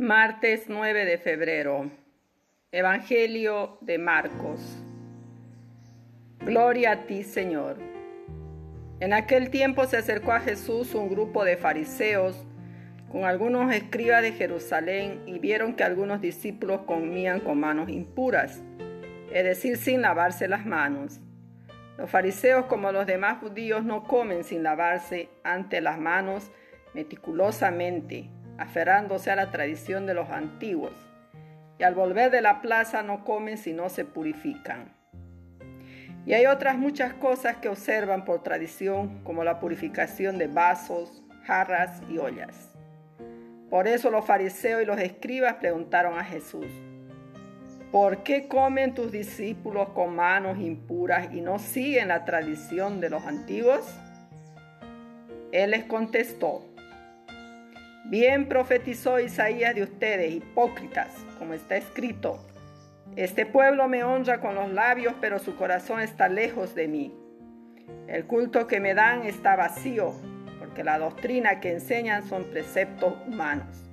Martes 9 de febrero. Evangelio de Marcos. Gloria a ti, Señor. En aquel tiempo se acercó a Jesús un grupo de fariseos con algunos escribas de Jerusalén y vieron que algunos discípulos comían con manos impuras, es decir, sin lavarse las manos. Los fariseos, como los demás judíos, no comen sin lavarse ante las manos meticulosamente aferrándose a la tradición de los antiguos, y al volver de la plaza no comen si no se purifican. Y hay otras muchas cosas que observan por tradición, como la purificación de vasos, jarras y ollas. Por eso los fariseos y los escribas preguntaron a Jesús, ¿por qué comen tus discípulos con manos impuras y no siguen la tradición de los antiguos? Él les contestó, Bien profetizó Isaías de ustedes, hipócritas, como está escrito. Este pueblo me honra con los labios, pero su corazón está lejos de mí. El culto que me dan está vacío, porque la doctrina que enseñan son preceptos humanos.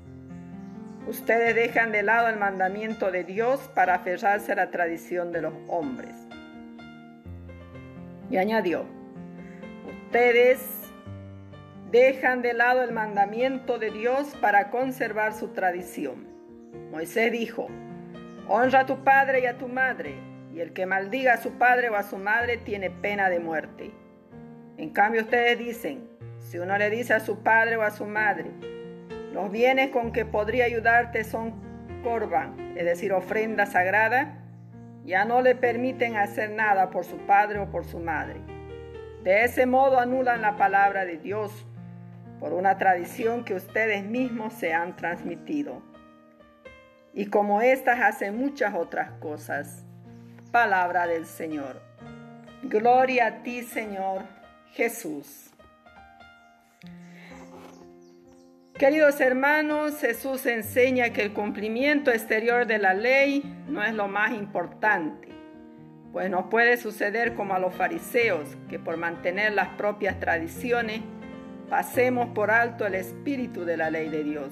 Ustedes dejan de lado el mandamiento de Dios para aferrarse a la tradición de los hombres. Y añadió, ustedes dejan de lado el mandamiento de Dios para conservar su tradición. Moisés dijo, honra a tu padre y a tu madre, y el que maldiga a su padre o a su madre tiene pena de muerte. En cambio ustedes dicen, si uno le dice a su padre o a su madre, los bienes con que podría ayudarte son corban, es decir, ofrenda sagrada, ya no le permiten hacer nada por su padre o por su madre. De ese modo anulan la palabra de Dios por una tradición que ustedes mismos se han transmitido. Y como estas hacen muchas otras cosas. Palabra del Señor. Gloria a ti, Señor Jesús. Queridos hermanos, Jesús enseña que el cumplimiento exterior de la ley no es lo más importante, pues no puede suceder como a los fariseos, que por mantener las propias tradiciones pasemos por alto el espíritu de la ley de Dios.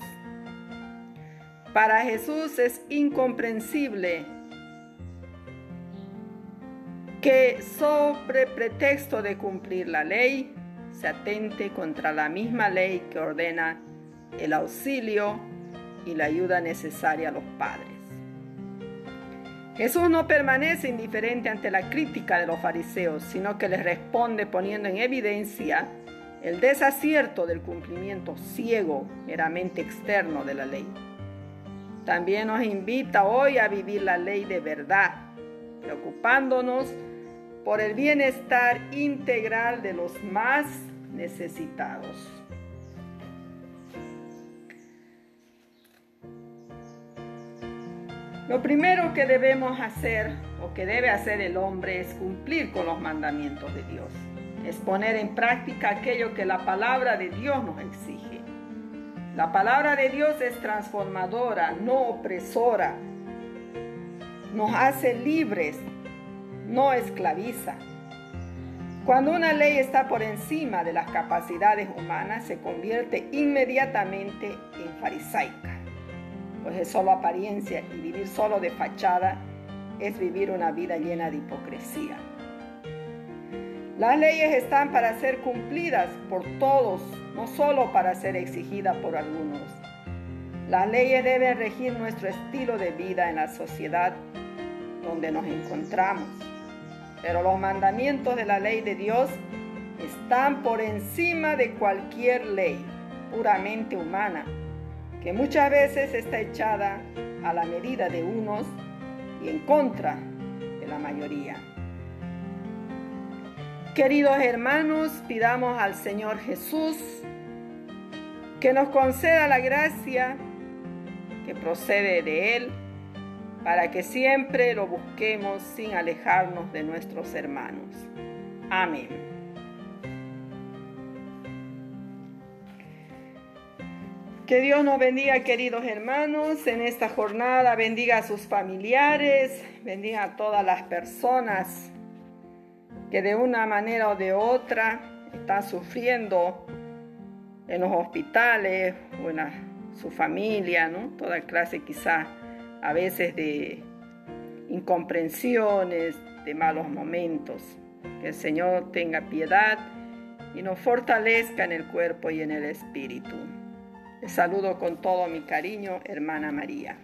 Para Jesús es incomprensible que sobre pretexto de cumplir la ley se atente contra la misma ley que ordena el auxilio y la ayuda necesaria a los padres. Jesús no permanece indiferente ante la crítica de los fariseos, sino que les responde poniendo en evidencia el desacierto del cumplimiento ciego, meramente externo de la ley. También nos invita hoy a vivir la ley de verdad, preocupándonos por el bienestar integral de los más necesitados. Lo primero que debemos hacer o que debe hacer el hombre es cumplir con los mandamientos de Dios es poner en práctica aquello que la palabra de Dios nos exige. La palabra de Dios es transformadora, no opresora. Nos hace libres, no esclaviza. Cuando una ley está por encima de las capacidades humanas, se convierte inmediatamente en farisaica, pues es solo apariencia y vivir solo de fachada es vivir una vida llena de hipocresía. Las leyes están para ser cumplidas por todos, no solo para ser exigidas por algunos. Las leyes deben regir nuestro estilo de vida en la sociedad donde nos encontramos. Pero los mandamientos de la ley de Dios están por encima de cualquier ley puramente humana, que muchas veces está echada a la medida de unos y en contra de la mayoría. Queridos hermanos, pidamos al Señor Jesús que nos conceda la gracia que procede de Él para que siempre lo busquemos sin alejarnos de nuestros hermanos. Amén. Que Dios nos bendiga, queridos hermanos, en esta jornada. Bendiga a sus familiares, bendiga a todas las personas que de una manera o de otra están sufriendo en los hospitales o en su familia, ¿no? Toda clase quizá a veces de incomprensiones, de malos momentos. Que el Señor tenga piedad y nos fortalezca en el cuerpo y en el espíritu. Les saludo con todo mi cariño, hermana María.